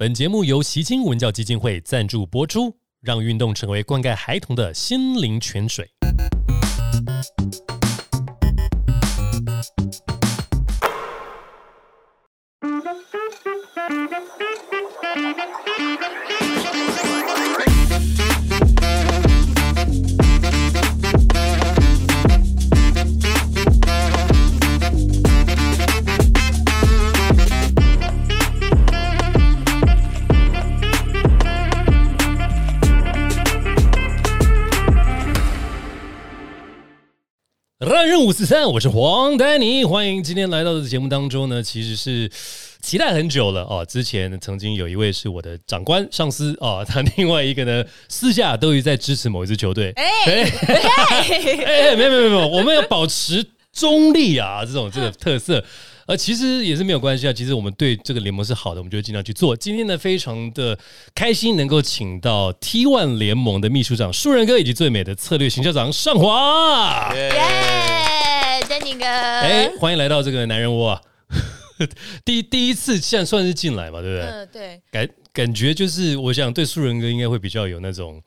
本节目由习清文教基金会赞助播出，让运动成为灌溉孩童的心灵泉水。四三，我是黄丹妮，欢迎今天来到的节目当中呢，其实是期待很久了哦。之前曾经有一位是我的长官上司哦，他另外一个呢私下都有在支持某一支球队。哎哎，没有没有没有，我们要保持中立啊，这种这个特色。呃，其实也是没有关系啊。其实我们对这个联盟是好的，我们就尽量去做。今天呢，非常的开心能够请到 T One 联盟的秘书长树人哥以及最美的策略行销长尚华。耶，丹尼哥，哎，欢迎来到这个男人窝啊！第第一次现在算是进来嘛，对不对？嗯，对。感感觉就是，我想对素人哥应该会比较有那种。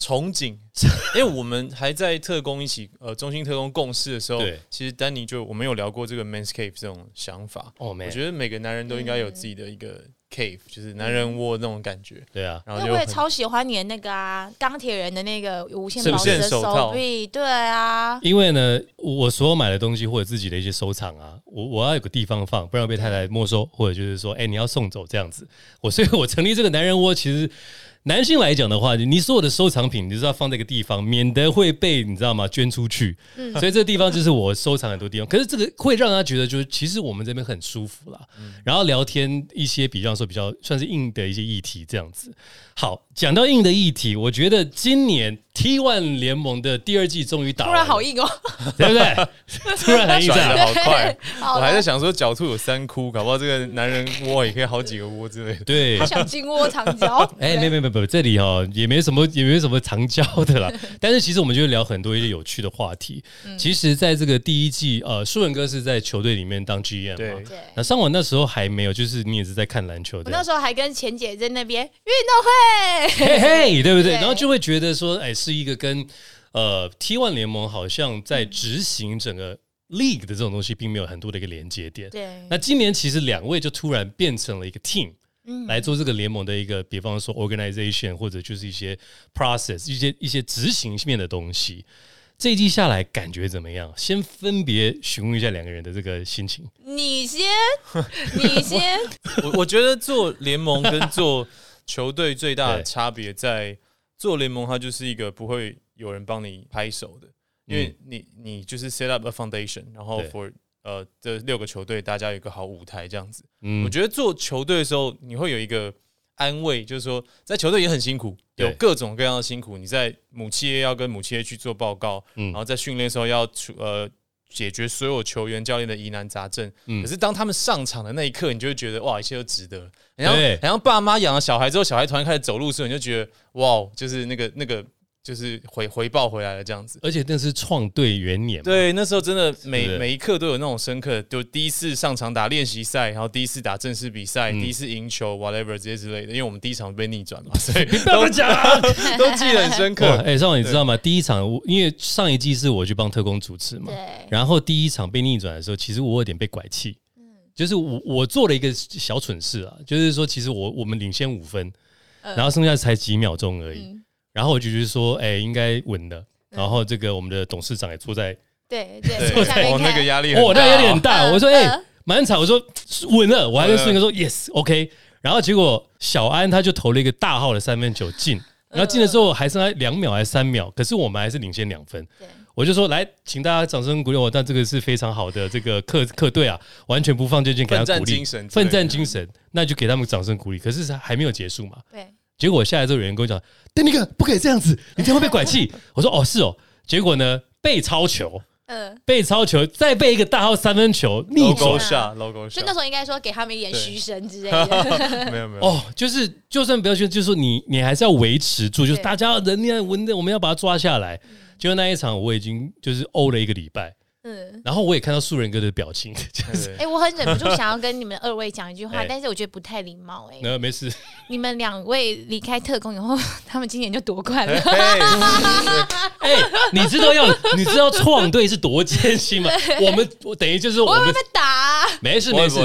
憧憬，因为我们还在特工一起，呃，中心特工共事的时候，其实丹尼就我们有聊过这个 manscape 这种想法。哦，我觉得每个男人都应该有自己的一个 cave，就是男人窝那种感觉。对啊，然后我也超喜欢你的那个啊，钢铁人的那个无限保的手臂。对啊，因为呢，我所有买的东西或者自己的一些收藏啊，我我要有个地方放，不然被太太没收，或者就是说，哎，你要送走这样子。我所以，我成立这个男人窝，其实。男性来讲的话，你所有的收藏品，你是要放在一个地方，免得会被你知道吗？捐出去。嗯，所以这个地方就是我收藏很多地方。可是这个会让他觉得，就是其实我们这边很舒服啦。然后聊天一些比方说比较算是硬的一些议题，这样子。好，讲到硬的议题，我觉得今年 T One 联盟的第二季终于打，突然好硬哦，对不对？突然很硬，转的好快。我还在想说，狡兔有三窟，搞不好这个男人窝也可以好几个窝之类的。对，他想金窝藏娇。哎，没没没没，这里哈也没什么，也没什么藏娇的啦。但是其实我们就聊很多一些有趣的话题。其实，在这个第一季，呃，舒文哥是在球队里面当 GM 嘛？对。那上网那时候还没有，就是你也是在看篮球的。我那时候还跟钱姐在那边运动会。嘿嘿，对不对？然后就会觉得说，哎，是一个跟呃 T One 联盟好像在执行整个 League 的这种东西，并没有很多的一个连接点。对。那今年其实两位就突然变成了一个 team，嗯，来做这个联盟的一个，比方说 organization 或者就是一些 process，一些一些执行面的东西。这一季下来感觉怎么样？先分别询问一下两个人的这个心情。你先，你先。我我觉得做联盟跟做。球队最大的差别在做联盟，它就是一个不会有人帮你拍手的，因为你你就是 set up a foundation，然后 for 呃这六个球队大家有一个好舞台这样子。嗯，我觉得做球队的时候，你会有一个安慰，就是说在球队也很辛苦，有各种各样的辛苦。你在母企业要跟母企业去做报告，然后在训练时候要出呃。解决所有球员教练的疑难杂症，可是当他们上场的那一刻，你就会觉得哇，一切都值得。然后，然后爸妈养了小孩之后，小孩突然开始走路的时候，你就觉得哇，就是那个那个。就是回回报回来了这样子，而且那是创队元年，对，那时候真的每每一刻都有那种深刻，就第一次上场打练习赛，然后第一次打正式比赛，第一次赢球，whatever 这些之类的，因为我们第一场被逆转嘛，所以 都讲 都记得很深刻。哎，上网你知道吗？第一场，因为上一季是我去帮特工主持嘛，对，然后第一场被逆转的时候，其实我有点被拐气，嗯，就是我我做了一个小蠢事啊，就是说其实我我们领先五分，然后剩下才几秒钟而已。然后我就觉得说，哎，应该稳的。然后这个我们的董事长也坐在，对对，坐在那个压力，哦，那压力很大。我说，哎，满场，我说稳了。我还跟顺哥说，yes，OK。然后结果小安他就投了一个大号的三分球进，然后进了之后还剩下两秒还是三秒，可是我们还是领先两分。我就说，来，请大家掌声鼓励我。但这个是非常好的这个客客队啊，完全不放这件，给他鼓励，奋战精神，那就给他们掌声鼓励。可是还没有结束嘛？对。结果下来之后，有人跟我讲：“邓尼克，不可以这样子，你这样会被拐气。”我说：“哦，是哦。”结果呢，被超球，嗯，被超球，再被一个大号三分球逆转下，logo 下。就那时候应该说给他们一点嘘声之类的。没有没有哦，就是就算不要去，就是说你你还是要维持住，就是大家人家稳的，我们要把它抓下来。结果那一场我已经就是欧了一个礼拜。嗯，然后我也看到素人哥的表情，就是哎，我很忍不住想要跟你们二位讲一句话，但是我觉得不太礼貌，哎，那没事，你们两位离开特工以后，他们今年就夺冠了。哎，你知道要你知道创队是多艰辛吗？我们等于就是我们被打，没事没事，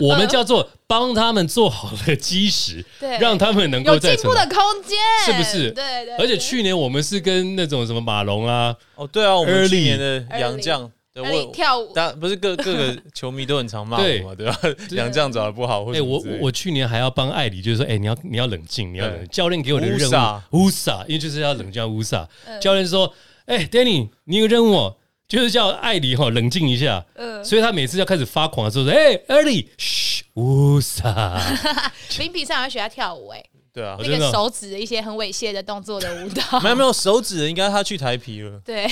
我们叫做帮他们做好了基石，对，让他们能够有进步的空间，是不是？对对。而且去年我们是跟那种什么马龙啊，哦对啊，我们去年的杨绛。对。我跳舞，大不是各 各个球迷都很常骂我嘛，对吧？杨绛找的不好，哎，我我去年还要帮艾里，就是说，哎，你要你要冷静，你要冷。教练给我的任务，乌萨，因为就是要冷静乌萨。教练说，哎，Danny，你有任务，就是叫艾莉哈冷静一下。嗯，所以他每次要开始发狂的时候说，哎，艾莉，嘘，乌萨。林比赛要学他跳舞，哎。对啊，那个手指的一些很猥亵的动作的舞蹈，没有没有手指，应该他去台皮了。对，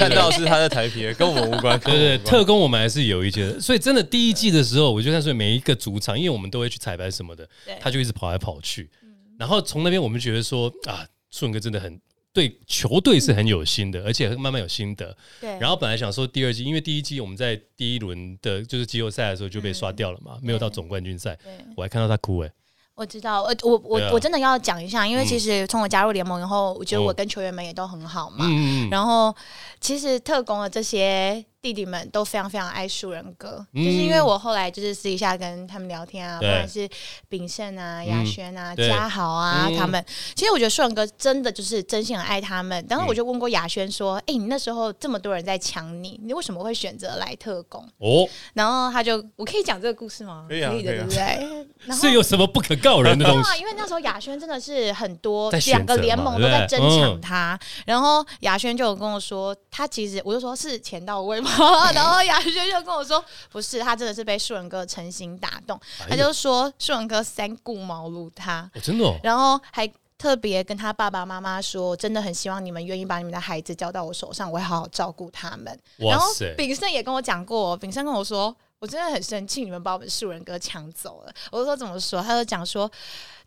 看到是他在台皮，跟我们无关。对对，特工我们还是有一些，所以真的第一季的时候，我就看所以每一个主场，因为我们都会去彩排什么的，他就一直跑来跑去。然后从那边我们觉得说啊，顺哥真的很对球队是很有心的，而且慢慢有心得。对。然后本来想说第二季，因为第一季我们在第一轮的就是季后赛的时候就被刷掉了嘛，没有到总冠军赛。我还看到他哭哎。我知道，我我我我真的要讲一下，因为其实从我加入联盟以后，我觉得我跟球员们也都很好嘛。然后，其实特工的这些。弟弟们都非常非常爱树人哥，就是因为我后来就是私底下跟他们聊天啊，不管是秉胜啊、亚轩啊、嘉豪啊，他们，其实我觉得树人哥真的就是真心很爱他们。当时我就问过亚轩说：“哎，你那时候这么多人在抢你，你为什么会选择来特工？”哦，然后他就，我可以讲这个故事吗？可以的，对不对？是有什么不可告人的东西？因为那时候亚轩真的是很多两个联盟都在争抢他，然后亚轩就有跟我说，他其实我就说是钱到位吗？然后亚轩就跟我说：“不是，他真的是被树人哥诚心打动。他就说树人哥三顾茅庐他，真的。然后还特别跟他爸爸妈妈说，真的很希望你们愿意把你们的孩子交到我手上，我会好好照顾他们。然后炳胜也跟我讲过，炳胜跟我说，我真的很生气，你们把我们树人哥抢走了。我就说怎么说？他就讲说。”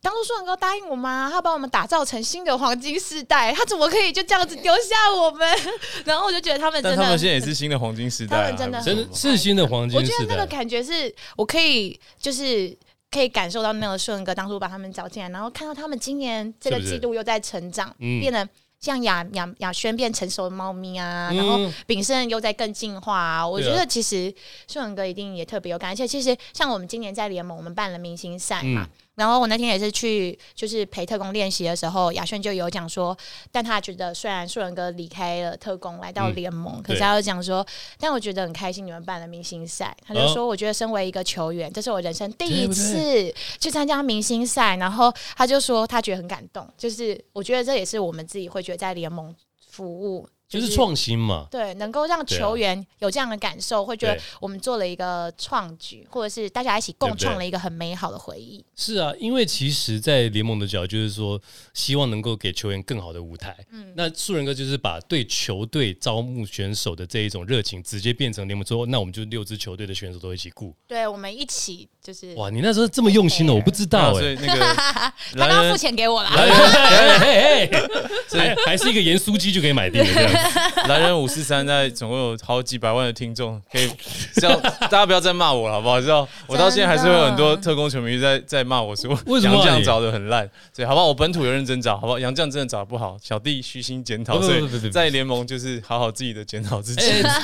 当初树人哥答应我吗？他把我们打造成新的黄金时代，他怎么可以就这样子丢下我们？然后我就觉得他们真的，他们现在也是新的黄金时代，他们真的真是新的黄金时代。我觉得那个感觉是我可以就是可以感受到那个树人哥当初把他们找进来，然后看到他们今年这个季度又在成长，变得像雅雅雅轩变成熟的猫咪啊，然后炳胜又在更进化啊。我觉得其实顺文哥一定也特别有感，而且其实像我们今年在联盟，我们办了明星赛嘛。然后我那天也是去，就是陪特工练习的时候，亚轩就有讲说，但他觉得虽然树人哥离开了特工来到联盟，可是他又讲说，但我觉得很开心你们办了明星赛。他就说，我觉得身为一个球员，这是我人生第一次去参加明星赛，然后他就说他觉得很感动，就是我觉得这也是我们自己会觉得在联盟服务。就是创新嘛，对，能够让球员有这样的感受，会觉得我们做了一个创举，或者是大家一起共创了一个很美好的回忆。是啊，因为其实，在联盟的角，就是说，希望能够给球员更好的舞台。嗯，那素人哥就是把对球队招募选手的这一种热情，直接变成联盟之后，那我们就六支球队的选手都一起雇。对，我们一起就是哇，你那时候这么用心的，我不知道哎。那个他刚付钱给我了，所以还是一个盐酥鸡就可以买定了这样。男人五四三在总共有好几百万的听众，可以这样，大家不要再骂我了，好不好？知道 我到现在还是会有很多特工球迷在在骂我说杨绛找的很烂，对，好不好？我本土有认真找，好不好？杨绛真的找的不好，小弟虚心检讨。所以在联盟就是好好自己的检讨自己。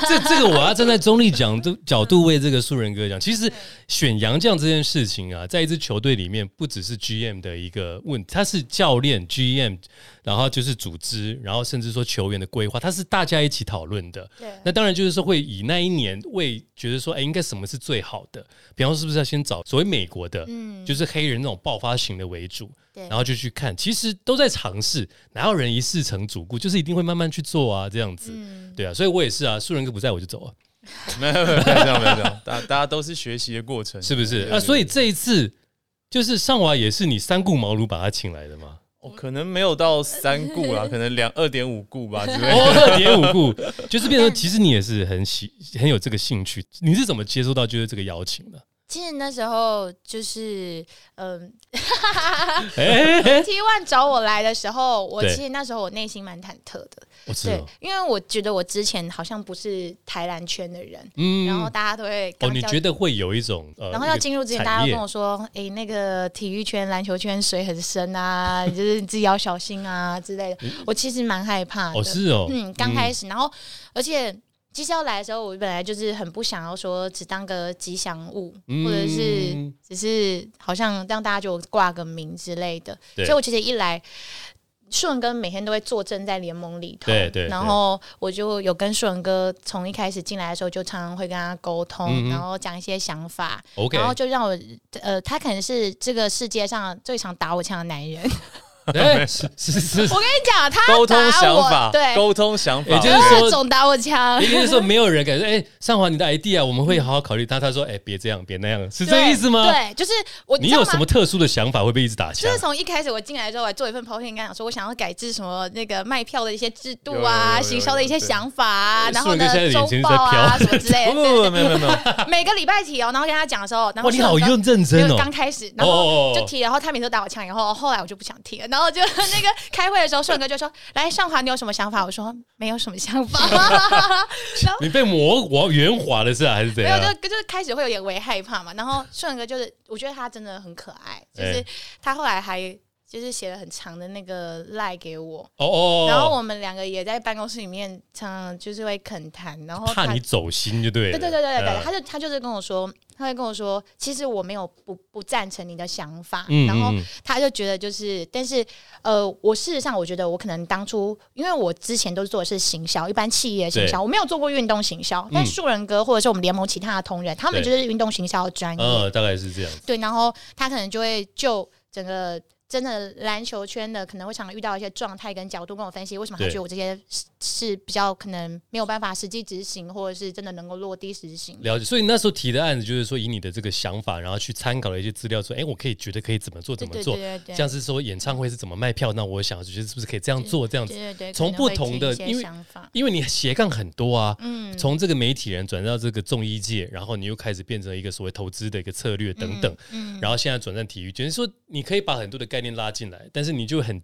这这个我要站在中立讲的角度为这个素人哥讲，其实选杨绛这件事情啊，在一支球队里面不只是 GM 的一个问题，他是教练 GM。然后就是组织，然后甚至说球员的规划，它是大家一起讨论的。对，那当然就是说会以那一年为觉得说，哎，应该什么是最好的？比方说，是不是要先找所谓美国的，嗯，就是黑人那种爆发型的为主，对，然后就去看，其实都在尝试，哪有人一事成主顾？就是一定会慢慢去做啊，这样子，对啊，所以我也是啊，素人哥不在我就走啊，没有没有没有有，大大家都是学习的过程，是不是？啊，所以这一次就是上娃也是你三顾茅庐把他请来的吗？哦，可能没有到三顾啦，可能两二点五顾吧 之类。哦，二点五顾，就是变成 其实你也是很喜很有这个兴趣。你是怎么接收到就是这个邀请的？其实那时候就是，嗯，T One 找我来的时候，我其实那时候我内心蛮忐忑的，对我知道，，因为我觉得我之前好像不是台篮圈的人，嗯。然后大家都会哦，你觉得会有一种呃，然后要进入之前，大家都跟我说，说：“哎、那个体育圈、篮球圈水很深啊，就是你自己要小心啊之类的。”我其实蛮害怕的。哦，是哦，嗯，刚开始，然后而且其实要来的时候，我本来就是很不想要说只当个吉祥物，嗯或者是只是好像让大家就挂个名之类的。所以我其实一来。顺哥每天都会坐镇在联盟里头，对对对然后我就有跟顺哥从一开始进来的时候就常常会跟他沟通，然后讲一些想法，OK，然后就让我呃，他可能是这个世界上最常打我枪的男人。哎，是是是，我跟你讲，他沟通打我想法，对，沟通想法，也就是说总打我枪也。就是说，没有人敢说，哎，上华你的 idea，我们会好好考虑。他他说，哎，别这样，别那样，是这个意思吗？对，就是我。你有什么？特殊的想法会被一直打枪就是？从一开始我进来之后，我还做一份 PPT，跟他讲说，我想要改制什么那个卖票的一些制度啊，行销的一些想法啊，然后呢周报啊什么之类的。不不不，没有没有没有，对 每个礼拜提哦，然后跟他讲的时候，然后哇，你好用认认真哦刚。开始，然后就提，然后他每次都打我枪，以后后来我就不想提了，然后就那个开会的时候，顺哥就说：“来，上华，你有什么想法？”我说：“没有什么想法。” 你被磨滑圆滑的是啊，还是怎样没有，就就是开始会有点微害怕嘛。然后顺哥就是，我觉得他真的很可爱，就是哎他后来还就是写了很长的那个赖给我，哦哦，然后我们两个也在办公室里面常常就是会恳谈，然后怕你走心就对了。对对对对对，嗯他就他就是跟我说，他会跟我说，其实我没有不不赞成你的想法，嗯然后他就觉得就是，但是呃，我事实上我觉得我可能当初，因为我之前都是做的是行销，一般企业行销，我没有做过运动行销，但嗯树人哥或者是我们联盟其他的同仁，他们就是运动行销的专业，呃，大概是这样子。对，然后他可能就会就整个。真的篮球圈的可能会常常遇到一些状态跟角度，跟我分析为什么他觉得我这些是是比较可能没有办法实际执行，或者是真的能够落地实行。了解，所以那时候提的案子就是说，以你的这个想法，然后去参考了一些资料，说，哎，我可以觉得可以怎么做，怎么做，像是说演唱会是怎么卖票，那我想觉得是不是可以这样做，这样子从不同的因为想法，因为你斜杠很多啊，嗯，从这个媒体人转到这个综艺界，然后你又开始变成一个所谓投资的一个策略等等，嗯，然后现在转战体育，就是说你可以把很多的概念拉进来，但是你就很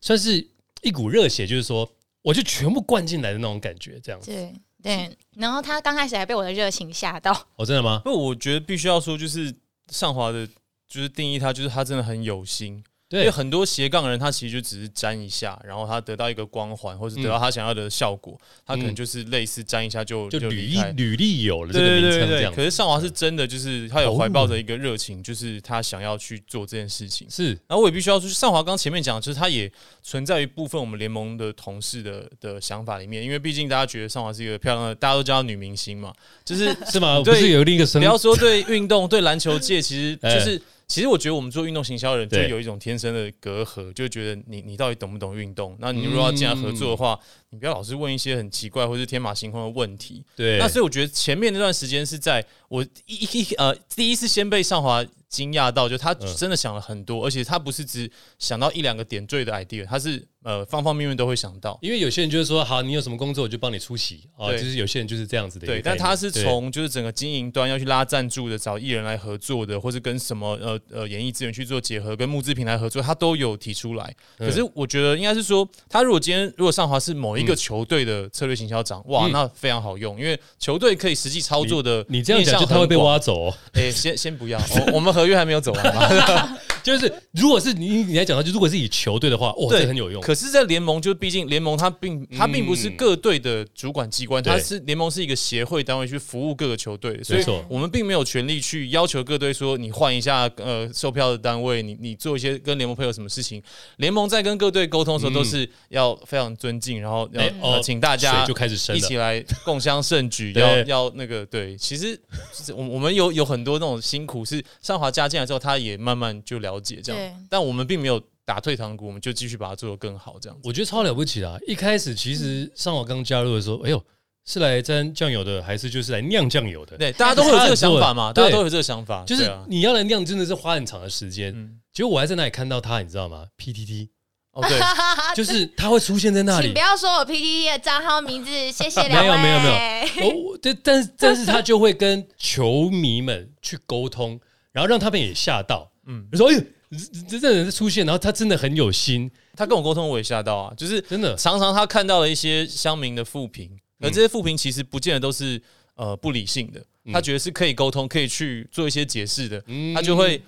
算是一股热血，就是说我就全部灌进来的那种感觉，这样子。对对。然后他刚开始还被我的热情吓到，哦，真的吗？不，我觉得必须要说，就是上华的，就是定义他，就是他真的很有心。因为，很多斜杠人，他其实就只是沾一下，然后他得到一个光环，或者得到他想要的效果，他可能就是类似沾一下就就履。历履历有了这个名称这样子，可是上华是真的，就是他有怀抱着一个热情，就是他想要去做这件事情。是然后我也必须要说，上华刚前面讲，就是他也存在于部分我们联盟的同事的的想法里面，因为毕竟大家觉得上华是一个漂亮的，大家都叫她女明星嘛，就是 是吗？不对是有另一个声不要说对运动、对篮球界，其实哎就是，其实我觉得我们做运动行销的人，就有一种天生的隔阂，就觉得你你到底懂不懂运动？那你如果要进来合作的话，你不要老是问一些很奇怪或是天马行空的问题。对，那所以我觉得前面那段时间是在我一一呃第一次先被上华惊讶到，就他嗯真的想了很多，而且他不是只想到一两个点缀的 idea，他是呃方方面面都会想到。因为有些人就是说，好，你有什么工作我就帮你出席啊，对就是有些人就是这样子的对，但他是从就是整个经营端要去拉赞助的，找艺人来合作的，或是跟什么呃呃演艺资源去做结合，跟募资平台合作，他都有提出来。嗯可是我觉得应该是说，他如果今天如果上华是某一个球队的策略行销长，哇，嗯那非常好用，因为球队可以实际操作的你这样讲，就他会被挖走哦。哎、先先不要，我我们合约还没有走完嘛。就是如果是你你来讲到，就如果是以球队的话，哇，对这很有用。可是，在联盟，就毕竟联盟它并它并不是嗯各队的主管机关，它是联盟是一个协会单位去服务各个球队，所以我们并没有权利去要求各队说你换一下呃售票的单位，你你做一些跟联盟配合什么事情。联盟在跟各队沟通的时候，嗯都是要非常尊敬，然后要、哎呃哦请大家水就开始一起。来 共襄盛举，要要那个对，其实我我们有有很多那种辛苦，是上华加进来之后，他也慢慢就了解这样，但我们并没有打退堂鼓，我们就继续把它做得更好，这样。我觉得超了不起的啊。一开始其实上华刚加入的时候，哎呦，是来沾酱油的，还是就是来酿酱油的？对，大家都会有这个想法嘛，大家都有这个想法，就是你要来酿，真的是花很长的时间。嗯，结果我还在那里看到他，你知道吗？PTT 哦，对，就是他会出现在那里。请不要说我 PPT 的账号名字，谢谢没有没有没有，哦，但但是但是他就会跟球迷们去沟通，然后让他们也吓到，嗯，说哎呦，这这人出现，然后他真的很有心，他跟我沟通我也吓到啊，就是真的。常常他看到了一些乡民的负评，而这些负评其实不见得都是呃不理性的，他觉得是可以沟通，可以去做一些解释的，他就会。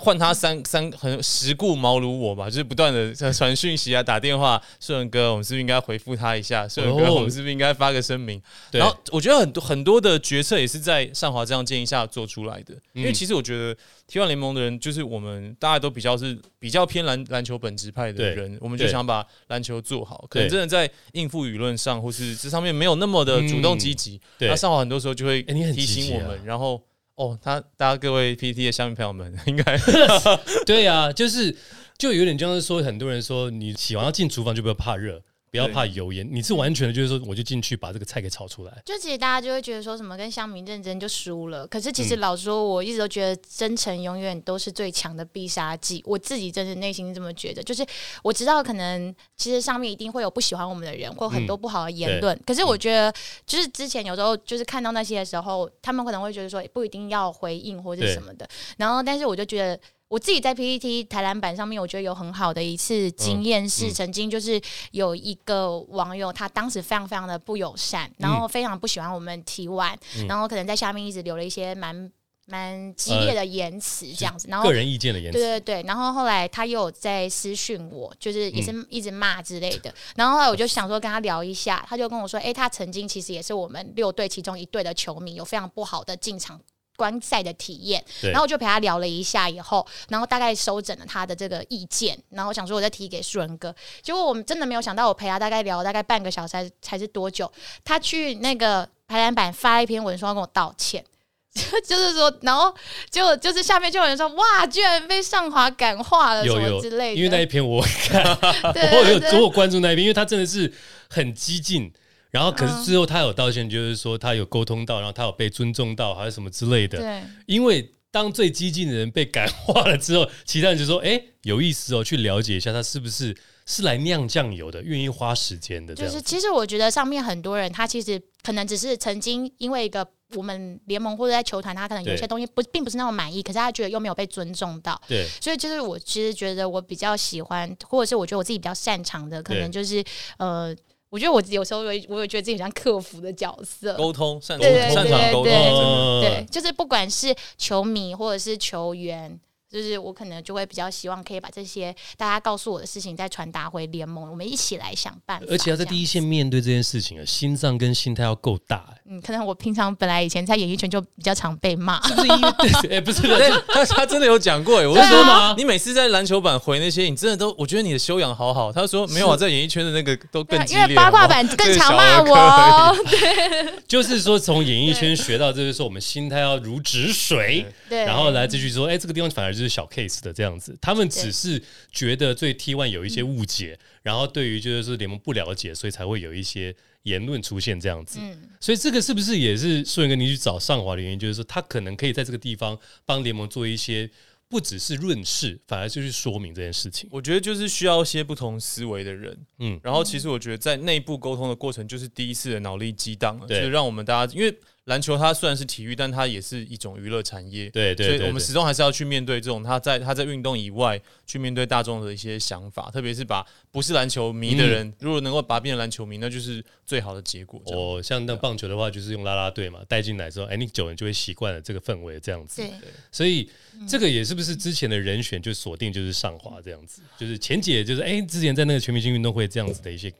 换他三三很时故茅庐我吧，就是不断的在传讯息啊，打电话，顺文哥，我们是不是应该回复他一下？顺文哥，我们是不是应该发个声明？然后我觉得很多很多的决策也是在上华这样建议下做出来的。因为其实我觉得 T 1联盟的人，就是我们大家都比较是比较偏篮篮球本职派的人，我们就想把篮球做好。可能真的在应付舆论上或是这上面没有那么的主动积极。那上华很多时候就会提醒我们，然后。哦，他大家各位 PT 的下面朋友们，应该 对呀，就是就有点像是说，很多人说你洗完要进厨房就不要怕热。不要怕油烟，你是完全的，就是说，我就进去把这个菜给炒出来。就其实大家就会觉得说什么跟乡民认真就输了，可是其实老说，我一直都觉得真诚永远都是最强的必杀技。我自己真的内心这么觉得，就是我知道可能其实上面一定会有不喜欢我们的人，或很多不好的言论。可是我觉得，就是之前有时候就是看到那些的时候，他们可能会觉得说不一定要回应或者什么的。然后，但是我就觉得。我自己在 PPT 台篮板上面，我觉得有很好的一次经验是，曾经就是有一个网友，他当时非常非常的不友善，然后非常不喜欢我们 T One，然后可能在下面一直留了一些蛮蛮激烈的言辞这样子，然后个人意见的言辞，对对对，然后后来他又在私讯我，就是也是一直骂之类的，然后后来我就想说跟他聊一下，他就跟我说，哎，他曾经其实也是我们六队其中一队的球迷，有非常不好的进场。观赛的体验，然后我就陪他聊了一下，以后，然后大概收整了他的这个意见，然后我想说我再提给树人哥，结果我们真的没有想到，我陪他大概聊大概半个小时，才才是多久？他去那个排篮板发一篇文说要跟我道歉，就是说，然后就就是下面就有人说，哇，居然被上华感化了什么之类的，因为那一篇我看，我有我关注那一篇，因为他真的是很激进。然后，可是最后他有道歉，就是说他有沟通到，然后他有被尊重到，还是什么之类的。对，因为当最激进的人被感化了之后，其他人就说：“哎，有意思哦，去了解一下他是不是是来酿酱油的，愿意花时间的。”就是其实我觉得上面很多人，他其实可能只是曾经因为一个我们联盟或者在球团，他可能有些东西不并不是那么满意，可是他觉得又没有被尊重到。对，所以就是我其实觉得我比较喜欢，或者是我觉得我自己比较擅长的，可能就是呃。我觉得我有时候会我也觉得自己很像客服的角色，沟通擅长擅长沟通，对，就是不管是球迷或者是球员。就是我可能就会比较希望可以把这些大家告诉我的事情再传达回联盟，我们一起来想办法。而且要在第一线面对这件事情啊，心脏跟心态要够大。嗯，可能我平常本来以前在演艺圈就比较常被骂，是不是因为？哎，不是，他他真的有讲过哎，我说吗？你每次在篮球版回那些，你真的都，我觉得你的修养好好。他说没有啊，在演艺圈的那个都更激烈，因为八卦版更常骂我。对，就是说从演艺圈学到，就是说我们心态要如止水，对，然后来继续说，哎，这个地方反而就是小 case 的这样。子，他们只是觉得对 T One 有一些误解，然后对于就是联盟不了解，所以才会有一些言论出现这样子。嗯，所以这个是不是也是顺跟你去找上华的原因？就是说，他可能可以在这个地方帮联盟做一些，不只是润饰，反而就是说明这件事情。我觉得就是需要一些不同思维的人。嗯，然后其实我觉得在内部沟通的过程，就是第一次的脑力激荡了，就是让我们大家因为。篮球它虽然是体育，但它也是一种娱乐产业。对对，所以我们始终还是要去面对这种他在他在运动以外去面对大众的一些想法，特别是把不是篮球迷的人，如果能够把变成篮球迷，那就是最好的结果。哦，像那棒球的话，就是用啦啦队嘛带进来之后，哎，你久了就会习惯了这个氛围这样子。对，所以这个也是不是之前的人选就锁定就是上华这样子，就是前姐就是哎之前在那个全明星运动会这样子的一些。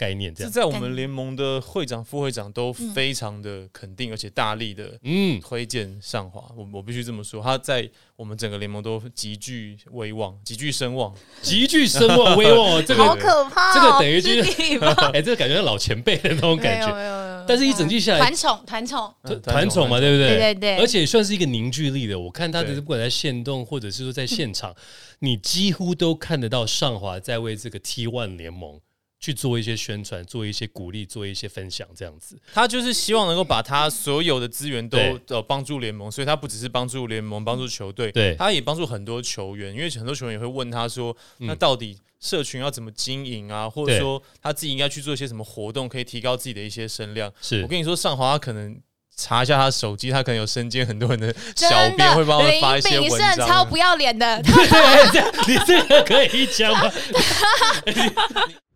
概念这样，在我们联盟的会长、副会长都非常的肯定，而且大力的嗯推荐上华。我我必须这么说，他在我们整个联盟都极具威望、极具声望、极具声望、威望。这个好可怕，这个等于就是 哎，这个感觉老前辈的那种感觉。但是一整季下来，团宠团宠团宠嘛，对不对？对对。而且算是一个凝聚力的。我看他的不管在线动，或者是说在现场，你几乎都看得到上华在为这个 T One 联盟。去做一些宣传，做一些鼓励，做一些分享，这样子。他就是希望能够把他所有的资源都呃帮助联盟，所以他不只是帮助联盟，帮助球队，对他也帮助很多球员，因为很多球员也会问他说，那到底社群要怎么经营啊，或者说他自己应该去做一些什么活动，可以提高自己的一些声量。是我跟你说，上华他可能查一下他的手机，他可能有身兼很多人的小编会帮他们发一些文章。胜超不要脸的，对，这样你这个可以讲吗？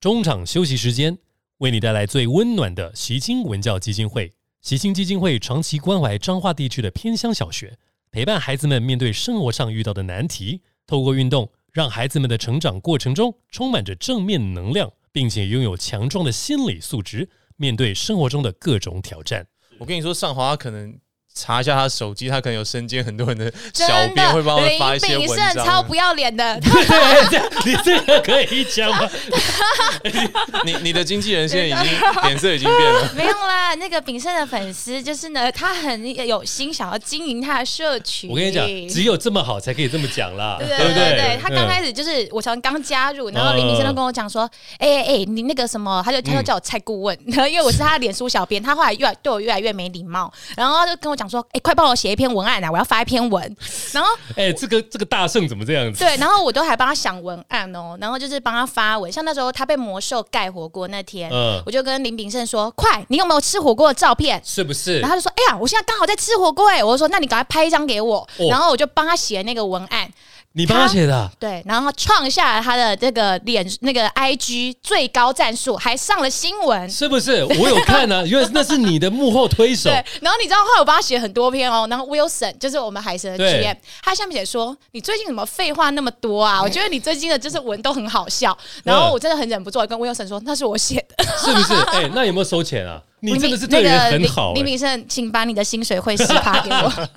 中场休息时间，为你带来最温暖的习青文教基金会。习青基金会长期关怀彰化地区的偏乡小学，陪伴孩子们面对生活上遇到的难题，透过运动，让孩子们的成长过程中充满着正面能量，并且拥有强壮的心理素质，面对生活中的各种挑战。我跟你说，上华可能查一下他手机，他可能有身兼很多人的小编会帮他们发一些文章。胜超不要脸的，对，你这个可以讲吗？你你的经纪人现在已经 脸色已经变了。没有啦。那个炳胜的粉丝就是呢，他很有心想要经营他的社群。我跟你讲，只有这么好才可以这么讲啦，对不对对对？他刚开始始就是我从刚加入，然后林明生都跟我讲说，哎哎哎，你那个什么，他就他就叫我蔡顾问，然后因为我是他的脸书小编，他后来越来对我越来越没礼貌，然后他就跟我讲说，哎，快帮我写一篇文案啊，我要发一篇文，然后 哎，这个这个大圣怎么这样子？对，然后我都还帮他想文案哦，然后就是帮他发文，像那时候他被魔兽盖火锅那天，嗯我就跟林炳胜说，快，你有没有吃火锅的照片？是不是然后？他就说：“哎呀，我现在刚好在吃火锅哎！”我就说：“那你赶快拍一张给我。哦然后我就帮他写那个文案，你帮他写的啊？对，然后创下了他的这个脸那个 IG 最高赞数，还上了新闻。是不是？我有看啊，因为那是你的幕后推手。对，然后你知道后来我帮他写很多篇哦，然后 Wilson 就是我们海神的对 GM，他下面写说你最近怎么废话那么多啊？我觉得你最近的就是文都很好笑，然后我真的很忍不住跟 Wilson 说那是我写的，是不是？哎，那有没有收钱啊？你真的是对那人很好哎。林炳胜，请把你的薪水汇十趴给我。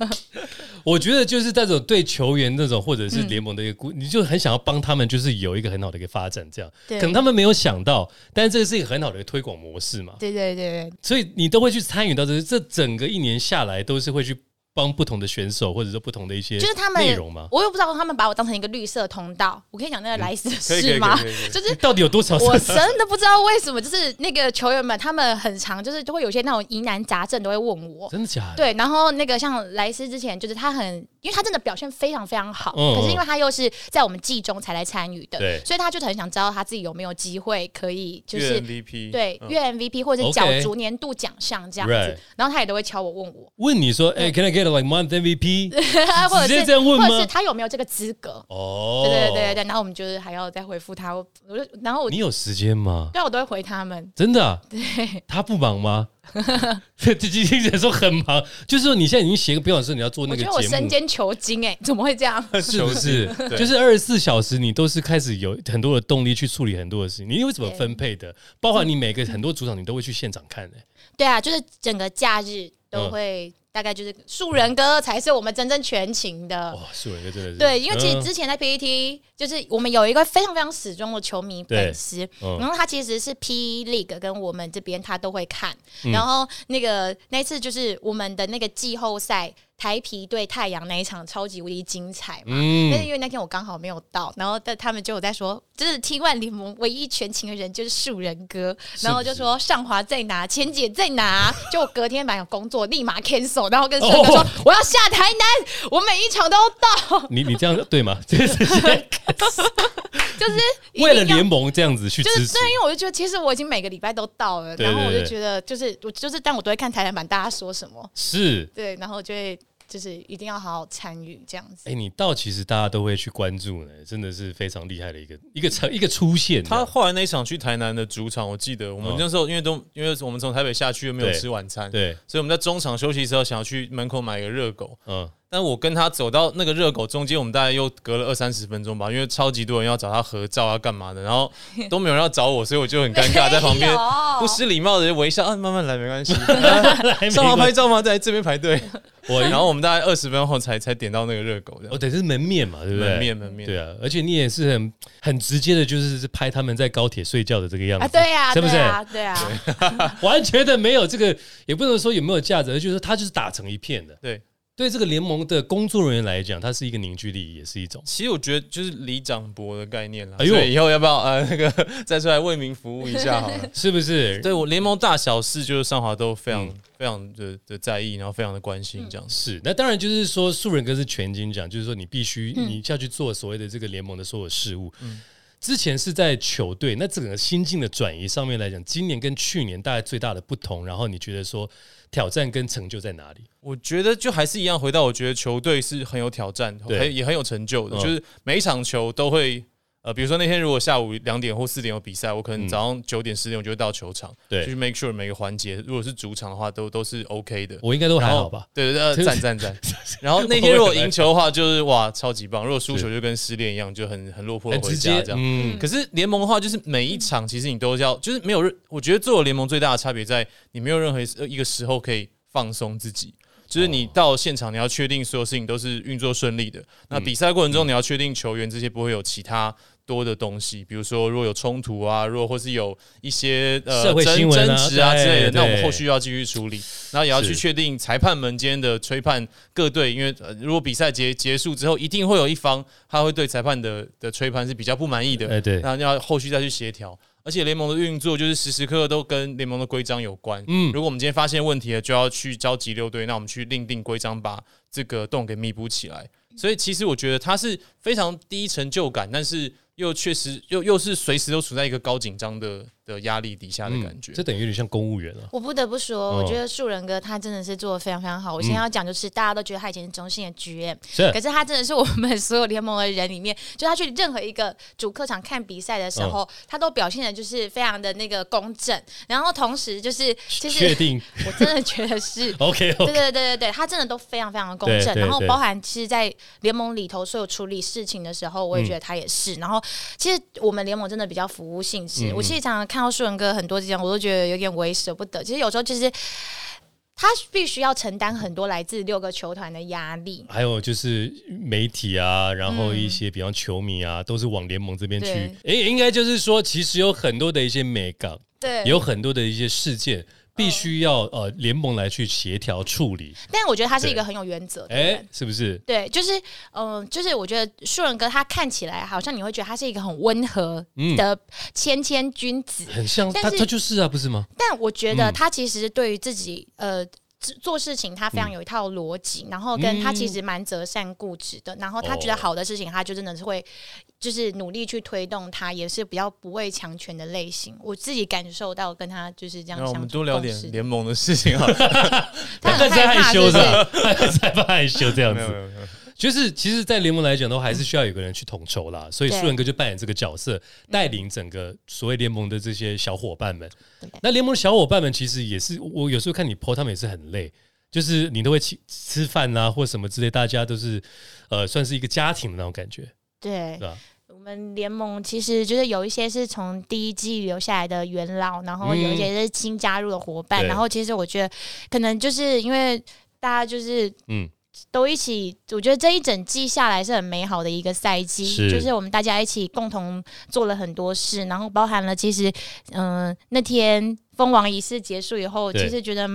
我觉得就是那种对球员那种或者嗯是联盟的一个鼓，你就很想要帮他们，就是有一个很好的一个发展，这样。对可能他们没有想到，但是这是一个很好的一个推广模式嘛。对对对对，所以你都会去参与到这，这整个一年下来都是会去帮不同的选手，或者说不同的一些就是他们内容吗？我又不知道他们把我当成一个绿色通道。我可以讲那个莱斯的可以可以事吗就是到底有多少？我真的不知道为什么，就是那个球员们，他们很常就是都会有些那种疑难杂症都会问我。真的假的？对，然后那个像莱斯之前，就是他很，因为他真的表现非常非常好，嗯。可是因为他又是在我们季中才来参与的，所以他就很想知道他自己有没有机会可以就是 MVP 嗯。对月 MVP 或者角逐年度奖项这样子。然后他也都会敲我问我，问你说，哎、c a n I get like month MVP？或者直接是这样问吗？或者是他有没有这个资格？哦，对对对对对，然后我们就是还要再回复他，我我就然后我你有时间吗？对啊我都会回他们，真的、啊？他不忙吗？这今天人说很忙，就是说你现在已经写个标准说你要做那个节目我身兼求精哎、怎么会这样？是不是？就是二十四小时，你都是开始有很多的动力去处理很多的事情。你会怎么分配的？包括你每个很多组长，你都会去现场看的、对啊，就是整个假日都嗯会，大概就是树人哥才是我们真正全勤的。哇，树人哥真的是对，因为其实嗯。之前在 PPT，、就是我们有一个非常非常始终的球迷粉丝，嗯。然后他其实是 P League 跟我们这边他都会看，嗯。然后那个那次就是我们的那个季后赛台皮对太阳那一场超级无敌精彩嘛，但是嗯，因为那天我刚好没有到，然后但他们就有在说，就是 T One 联盟唯一全勤的人就是树人哥，然后就说上华在哪，钱姐在哪，就我隔天晚上有工作，立马 cancel，然后跟 树人哥说、哦我要下台南，我每一场都要到，你你这样对吗？这是就是为了要联盟这样子去就是对，，因为我就觉得其实我已经每个礼拜都到了，对然后我就觉得就是我就是，但我都会看台篮版大家说什么，是。对，然后就会就是一定要好好参与这样子。哎、你到其实大家都会去关注呢，真的是非常厉害的一个一个成一个出现。他后来那一场去台南的主场，我记得我们哦那时候因为都因为我们从台北下去又没有吃晚餐，对，所以我们在中场休息的时候想要去门口买个热狗，嗯，但我跟他走到那个热狗中间，我们大概又隔了二三十分钟吧，因为超级多人要找他合照啊干嘛的，然后 都没有人要找我，所以我就很尴尬，在旁边不失礼貌的微笑，啊，慢慢来没关系，来 上网没关系拍照吗？在这边排队，我然后我们大概二十分钟后才才点到那个热狗，这样哦，对，这是门面嘛，对不对？门面门面对啊，而且你也是很很直接的，就是拍他们在高铁睡觉的这个样子啊，对呀、是不是？对啊，对啊，完全的没有这个，也不能说有没有价值，而就是说他就是打成一片的。对，对这个联盟的工作人员来讲，它是一个凝聚力，也是一种。其实我觉得就是里长博的概念啦。哎呦，以后要不要呃 那个再出来为民服务一下好了？是不是？对我联盟大小事，就是上华都非常非常的的在意，然后非常的关心这样。是，那当然就是说，素人哥是全金奖，就是说你必须你下去做所谓的这个联盟的所有事务。嗯。之前是在球队，那整个心境的转移上面来讲，今年跟去年大概最大的不同，然后你觉得说挑战跟成就在哪里？我觉得就还是一样，回到我觉得球队是很有挑战，对，也很有成就的，就是每一场球都会。呃，比如说那天如果下午两点或四点有比赛，我可能早上九点十点我就会到球场，对，去 make sure 每个环节，如果是主场的话，都都是 OK 的。我应该都还好吧？对对对，赞赞赞。然后那天 如果赢球的话，就是哇，超级棒；如果输球就跟失恋一样，就很很落魄的回家这样。嗯。可是联盟的话，就是每一场其实你都要，就是没有任，我觉得做联盟最大的差别在你没有任何一个时候可以放松自己。就是你到现场，你要确定所有事情都是运作顺利的。那比赛过程中，你要确定球员这些不会有其他多的东西，比如说如果有冲突啊，如果或是有一些呃争争执啊之类的，那我们后续要继续处理。然后也要去确定裁判们间的吹判各队，因为如果比赛结结束之后，一定会有一方他会对裁判的的吹判是比较不满意的。哎，对，那要后续再去协调。而且联盟的运作就是时时刻刻都跟联盟的规章有关。嗯，如果我们今天发现问题了，就要去召集六队，那我们去另定规章，把这个洞给弥补起来。所以其实我觉得它是非常低成就感，但是。又确实又又是随时都处在一个高紧张的的压力底下的感觉，这等于有点像公务员了。我不得不说，我觉得树人哥他真的是做的非常非常好。我现在要讲就是，大家都觉得他以前是中信的 GM，可是他真的是我们所有联盟的人里面，就他去任何一个主客场看比赛的时候，他都表现的就是非常的那个公正。然后同时就是，其实确定，我真的觉得是 OK。对对对对对，他真的都非常非常的公正。然后包含其实，在联盟里头所有处理事情的时候，我也觉得他也是。然后。其实我们联盟真的比较服务性质。我其实常常看到树人哥很多这样，我都觉得有点为舍不得。其实有时候就是他必须要承担很多来自六个球团的压力，还有就是媒体啊，然后一些比方球迷啊，都是往联盟这边去。哎，应该就是说，其实有很多的一些美感，对，有很多的一些事件。必须要呃联盟来去协调处理，但我觉得他是一个很有原则的人，是不是？对，就是嗯，就是我觉得树人哥他看起来好像你会觉得他是一个很温和的谦谦君子，很像他他就是啊，不是吗？但我觉得他其实对于自己呃。做事情他非常有一套逻辑，然后跟他其实蛮择善固执的，然后他觉得好的事情，他就真的是会就是努力去推动他，也是比较不畏强权的类型。我自己感受到跟他就是这样。我们多聊点联盟的事情啊，他很害羞的，害怕害羞这样子。就是其实，在联盟来讲，都还是需要有个人去统筹啦。所以素人哥就扮演这个角色，带领整个所谓联盟的这些小伙伴们。那联盟的小伙伴们其实也是，我有时候看你 po 他们也是很累，就是你都会吃吃饭啊，或什么之类，大家都是呃，算是一个家庭的那种感觉。对，我们联盟其实就是有一些是从第一季留下来的元老，然后有一些是新加入的伙伴。然后其实我觉得，可能就是因为大家就是嗯。都一起，我觉得这一整季下来是很美好的一个赛季，就是我们大家一起共同做了很多事，然后包含了其实，嗯，那天封王仪式结束以后，其实觉得。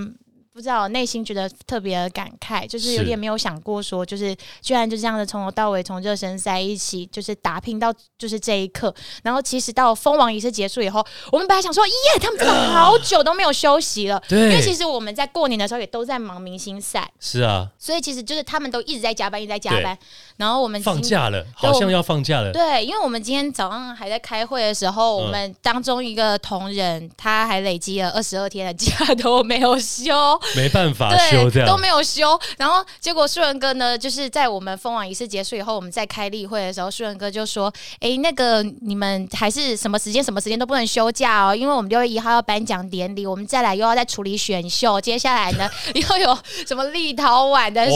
不知道，内心觉得特别的感慨，就是有点没有想过说，就是居然就这样子从头到尾从热身赛一起就是打拼到就是这一刻，然后其实到封王仪式结束以后，我们本来想说，耶，他们真的好久都没有休息了，对，因为其实我们在过年的时候也都在忙明星赛，是啊，所以其实就是他们都一直在加班，一直在加班，然后我们放假了，好像要放假了，对，因为我们今天早上还在开会的时候，我们当中一个同仁他还累积了二十二天的假都没有休，没办法。对，都没有休。然后结果树人哥呢，就是在我们封网仪式结束以后，我们在开例会的时候，树人哥就说：“哎，那个你们还是什么时间、什么时间都不能休假哦，因为我们六月一号要颁奖典礼，我们再来又要再处理选秀，接下来呢 又有什么立陶宛的事，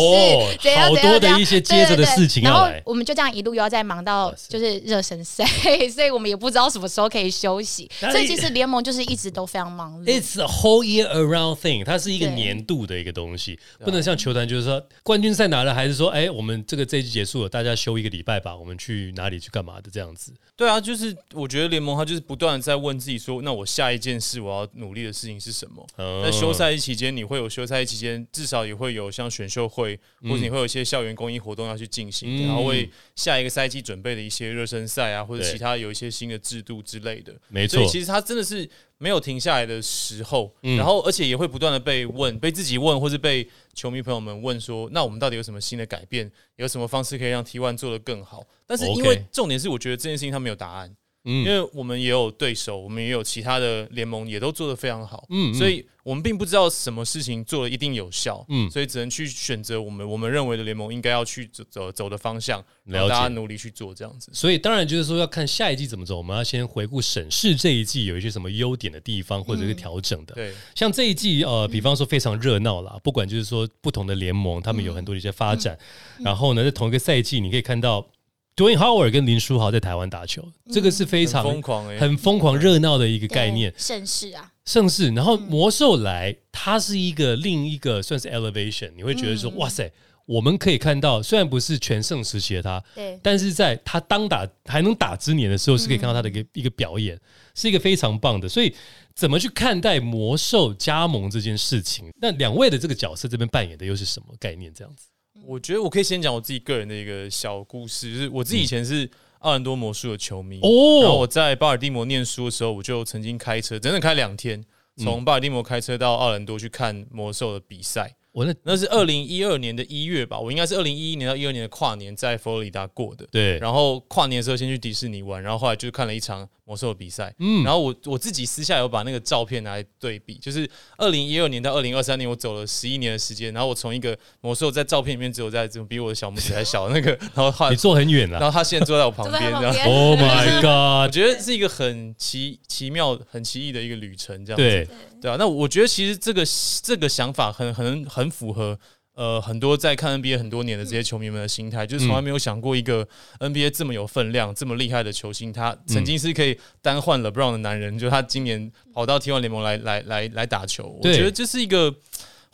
怎样怎样的一些接着的事情然后我们就这样一路又要再忙到就是热身赛，所以我们也不知道什么时候可以休息。所以其实联盟就是一直都非常忙碌。It's a whole year around thing，它是一个年年度的一个东西，不能像球团就是说冠军赛拿了，还是说哎，我们这个这一季结束了，大家休一个礼拜吧，我们去哪里去干嘛的这样子。对啊，就是我觉得联盟他就是不断的在问自己说，那我下一件事我要努力的事情是什么？在休赛期间，你会有休赛期间至少也会有像选秀会，或者你会有一些校园公益活动要去进行，然后为下一个赛季准备的一些热身赛啊，或者其他有一些新的制度之类的。没错，其实他真的是。没有停下来的时候，然后而且也会不断的被问，被自己问，或是被球迷朋友们问说，那我们到底有什么新的改变？有什么方式可以让 T One 做得更好？但是因为重点是，我觉得这件事情他没有答案。嗯，因为我们也有对手，我们也有其他的联盟，也都做得非常好。嗯，所以我们并不知道什么事情做了一定有效。嗯，所以只能去选择我们我们认为的联盟应该要去走走走的方向，然后大家努力去做这样子。所以当然就是说要看下一季怎么走，我们要先回顾审视这一季有一些什么优点的地方或者是调整的。对，像这一季呃，比方说非常热闹啦，不管就是说不同的联盟，他们有很多的一些发展。然后呢，在同一个赛季，你可以看到。Dwayne Howard 跟林书豪在台湾打球，这个是非常疯狂、很疯狂、热闹的一个概念。盛世啊，盛世。然后魔兽来，它是一个另一个算是 elevation，你会觉得说，哇塞，我们可以看到，虽然不是全盛时期的他，对，但是在他当打还能打之年的时候，是可以看到他的一个一个表演，是一个非常棒的。所以，怎么去看待魔兽加盟这件事情？那两位的这个角色这边扮演的又是什么概念？这样子？我觉得我可以先讲我自己个人的一个小故事，就是我自己以前是奥兰多魔术的球迷，然后我在巴尔的摩念书的时候，我就曾经开车，整整开两天，从巴尔的摩开车到奥兰多去看魔兽的比赛。我那那是二零一二年的一月吧，我应该是二零一一年到一二年的跨年在佛罗里达过的。对，然后跨年的时候先去迪士尼玩，然后后来就看了一场魔兽的比赛。嗯，然后我我自己私下有把那个照片拿来对比，就是二零一二年到二零二三年，我走了十一年的时间，然后我从一个魔兽在照片里面只有在这种比我的小拇指还小那个，然后后来你坐很远了，然后他现在坐在我旁边，这样。Oh my god！我觉得是一个很奇奇妙、很奇异的一个旅程，这样子。对对啊，那我觉得其实这个这个想法很很很符合。呃，很多在看 NBA 很多年的这些球迷们的心态，就是从来没有想过一个 NBA 这么有分量、这么厉害的球星，他曾经是可以单换 LeBron 的男人，就他今年跑到 T1 联盟来来来来打球，我觉得这是一个。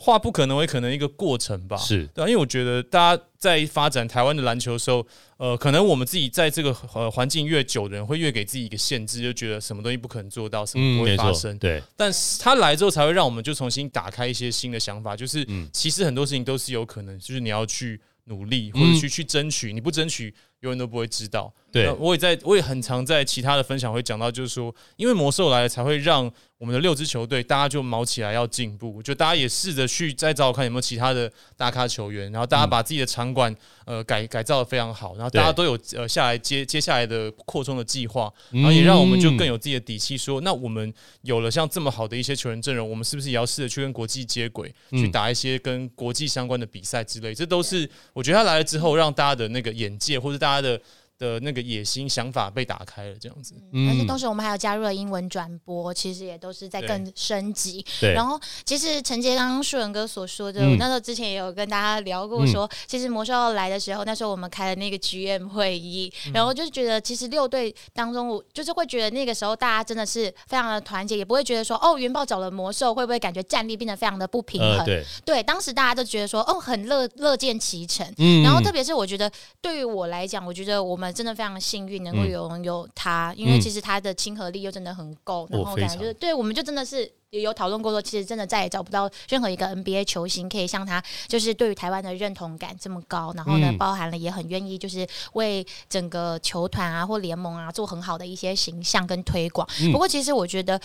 化不可能为可能一个过程吧，是对，因为我觉得大家在发展台湾的篮球的时候，呃，可能我们自己在这个呃环境越久的人，会越给自己一个限制，就觉得什么东西不可能做到，什么不会发生。对，但是他来之后，才会让我们就重新打开一些新的想法，就是其实很多事情都是有可能，就是你要去努力或者去去争取，你不争取。永远都不会知道。对，我也在，我也很常在其他的分享会讲到，就是说，因为魔兽来了，才会让我们的六支球队大家就毛起来要进步，就大家也试着去再找看有没有其他的大咖球员，然后大家把自己的场馆呃改改造的非常好，然后大家都有呃下来接接下来的扩充的计划，然后也让我们就更有自己的底气，说那我们有了像这么好的一些球员阵容，我们是不是也要试着去跟国际接轨，去打一些跟国际相关的比赛之类？这都是我觉得他来了之后，让大家的那个眼界或者大他的的那个野心想法被打开了，这样子。而且同时我们还有加入了英文转播，其实也都是在更升级。对。然后其实陈杰刚刚树人哥所说的，我那时候之前也有跟大家聊过，说其实魔兽来的时候，那时候我们开了那个 GM 会议，然后就是觉得其实六队当中，我就是会觉得那个时候大家真的是非常的团结，也不会觉得说哦，元宝找了魔兽会不会感觉战力变得非常的不平衡？对。对，当时大家都觉得说哦，很乐乐见其成。嗯。然后特别是我觉得对于我来讲，我觉得我们。真的非常幸运能够拥有他，因为其实他的亲和力又真的很够，然后感觉就是对，我们就真的是也有讨论过说，其实真的再也找不到任何一个 NBA 球星可以像他，就是对于台湾的认同感这么高，然后呢，包含了也很愿意就是为整个球团啊或联盟啊做很好的一些形象跟推广。不过其实我觉得。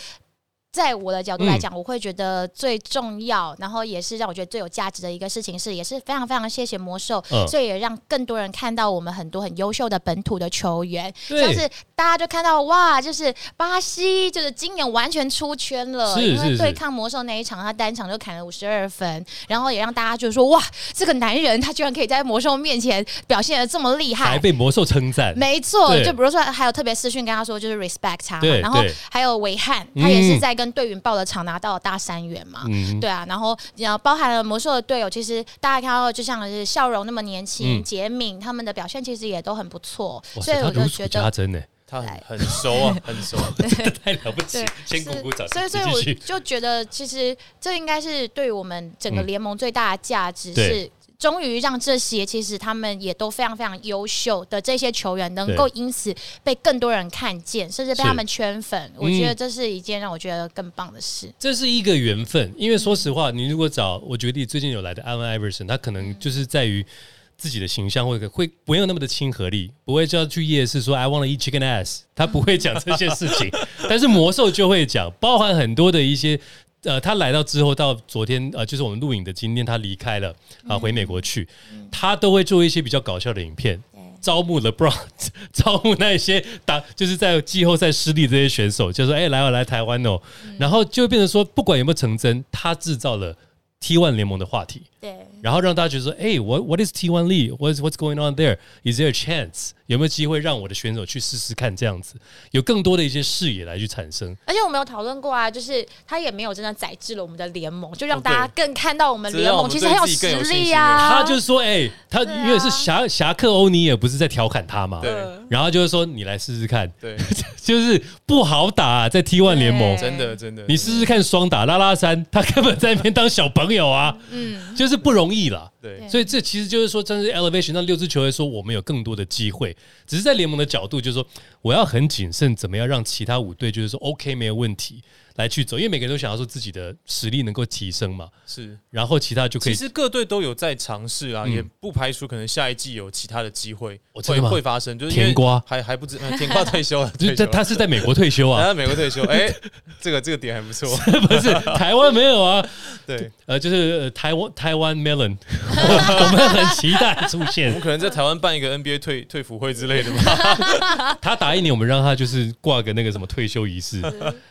在我的角度来讲，我会觉得最重要，然后也是让我觉得最有价值的一个事情是，也是非常非常谢谢魔兽，所以也让更多人看到我们很多很优秀的本土的球员，像是大家就看到哇，就是巴西，就是今年完全出圈了，因为对抗魔兽那一场，他单场就砍了五十二分，然后也让大家就说哇，这个男人他居然可以在魔兽面前表现的这么厉害，还被魔兽称赞，没错，就比如说还有特别私讯跟他说，就是 respect 他，然后还有维汉，他也是在跟。跟队员报的场拿到了大三元嘛，对啊，然后然后包含了魔兽的队友，其实大家看到就像是笑容那么年轻、杰敏，他们的表现其实也都很不错，所以我就觉得。他很很熟啊，很熟，啊 太了不起，先鼓鼓掌。所以，所以我就觉得，其实这应该是对我们整个联盟最大的价值是。终于让这些其实他们也都非常非常优秀的这些球员，能够因此被更多人看见，甚至被他们圈粉。我觉得这是一件让我觉得更棒的事。这是一个缘分，因为说实话，你如果找我觉得最近有来的艾文·艾弗森，他可能就是在于自己的形象会会没有那么的亲和力，不会叫去夜市说 “I want to eat chicken ass”，他不会讲这些事情。但是魔兽就会讲，包含很多的一些。呃，他来到之后，到昨天呃，就是我们录影的今天，他离开了啊，回美国去，他都会做一些比较搞笑的影片，招募了 Bron，招募那些打就是在季后赛失利这些选手，就说哎，来我来台湾哦，然后就变成说，不管有没有成真，他制造了 T One 联盟的话题，对，然后让大家觉得说，哎，What What is T One League？What's What's going on there？Is there a chance？有没有机会让我的选手去试试看？这样子有更多的一些视野来去产生。而且我们有讨论过啊，就是他也没有真的宰制了我们的联盟，就让大家更看到我们联盟其实很有实力啊。他就是说，哎，他因为是侠侠客欧尼，也不是在调侃他嘛。对。然后就是说，你来试试看。对。就是不好打，在 T One 联盟，真的真的。你试试看双打拉拉山，他根本在那边当小朋友啊。嗯。就是不容易了。对。所以这其实就是说，真是 elevation 让六支球队说，我们有更多的机会。只是在联盟的角度，就是说，我要很谨慎，怎么样让其他五队就是说 OK 没有问题。来去走，因为每个人都想要说自己的实力能够提升嘛。是，然后其他就可以。其实各队都有在尝试啊，也不排除可能下一季有其他的机会会会发生。就是甜瓜还还不知甜瓜退休了，他他是在美国退休啊，他在美国退休。哎，这个这个点还不错，不是台湾没有啊？对，呃，就是台湾台湾 melon，我们很期待出现。我们可能在台湾办一个 NBA 退退服会之类的吧。他打一年，我们让他就是挂个那个什么退休仪式。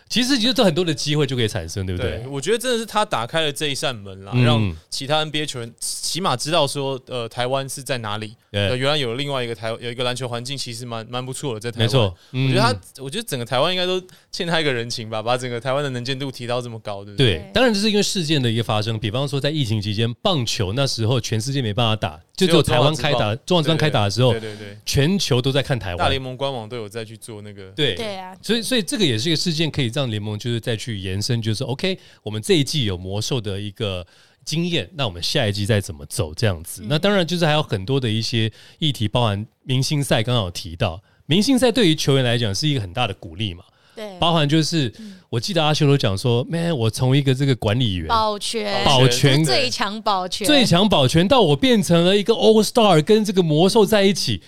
其实其实这很多的机会就可以产生，对不对？我觉得真的是他打开了这一扇门啦，让其他 NBA 球员起码知道说，呃，台湾是在哪里。呃，原来有另外一个台有一个篮球环境，其实蛮蛮不错的，在台湾。没错，我觉得他，我觉得整个台湾应该都欠他一个人情吧，把整个台湾的能见度提到这么高，对不对？对，当然这是因为事件的一个发生。比方说，在疫情期间，棒球那时候全世界没办法打，就只有台湾开打，中华职棒开打的时候，对对对，全球都在看台湾。大联盟官网都有在去做那个，对对啊。所以所以这个也是一个事件，可以让联盟就是在。去延伸就是 OK，我们这一季有魔兽的一个经验，那我们下一季再怎么走这样子？那当然就是还有很多的一些议题，包含明星赛，刚刚有提到，明星赛对于球员来讲是一个很大的鼓励嘛。对，包含就是，我记得阿修罗讲说，Man，我从一个这个管理员保全。保全最强保全。最强保全，到我变成了一个 All Star，跟这个魔兽在一起，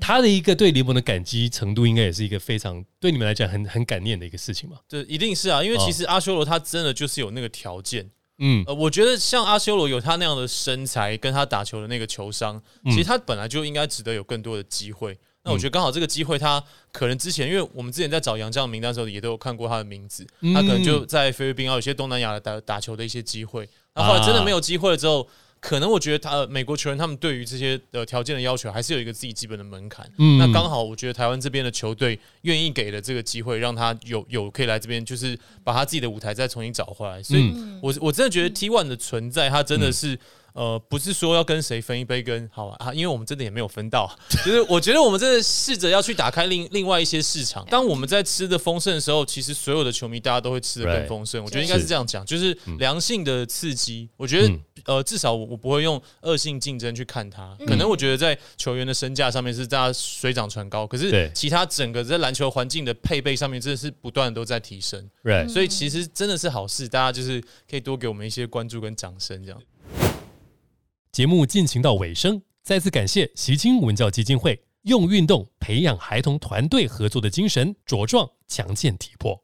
他的一个对联盟的感激程度，应该也是一个非常对你们来讲很很感念的一个事情嘛。这一定是啊，因为其实阿修罗他真的就是有那个条件，嗯，呃，我觉得像阿修罗有他那样的身材，跟他打球的那个球商，其实他本来就应该值得有更多的机会。那我觉得刚好这个机会，他可能之前，因为我们之前在找杨将名单的时候，也都有看过他的名字，他可能就在菲律宾啊，有些东南亚的打打球的一些机会。那后来真的没有机会了之后，可能我觉得他美国球员他们对于这些呃条件的要求，还是有一个自己基本的门槛。那刚好我觉得台湾这边的球队愿意给了这个机会，让他有有可以来这边，就是把他自己的舞台再重新找回来。所以，我我真的觉得 T One 的存在，他真的是。呃，不是说要跟谁分一杯羹，好啊，因为我们真的也没有分到。就是我觉得我们真的试着要去打开另另外一些市场。当我们在吃的丰盛的时候，其实所有的球迷大家都会吃的更丰盛。我觉得应该是这样讲，就是良性的刺激。我觉得呃，至少我我不会用恶性竞争去看它。可能我觉得在球员的身价上面是大家水涨船高，可是其他整个在篮球环境的配备上面，真的是不断都在提升。所以其实真的是好事，大家就是可以多给我们一些关注跟掌声，这样。节目进行到尾声，再次感谢习青文教基金会用运动培养孩童团队合作的精神，茁壮强健体魄。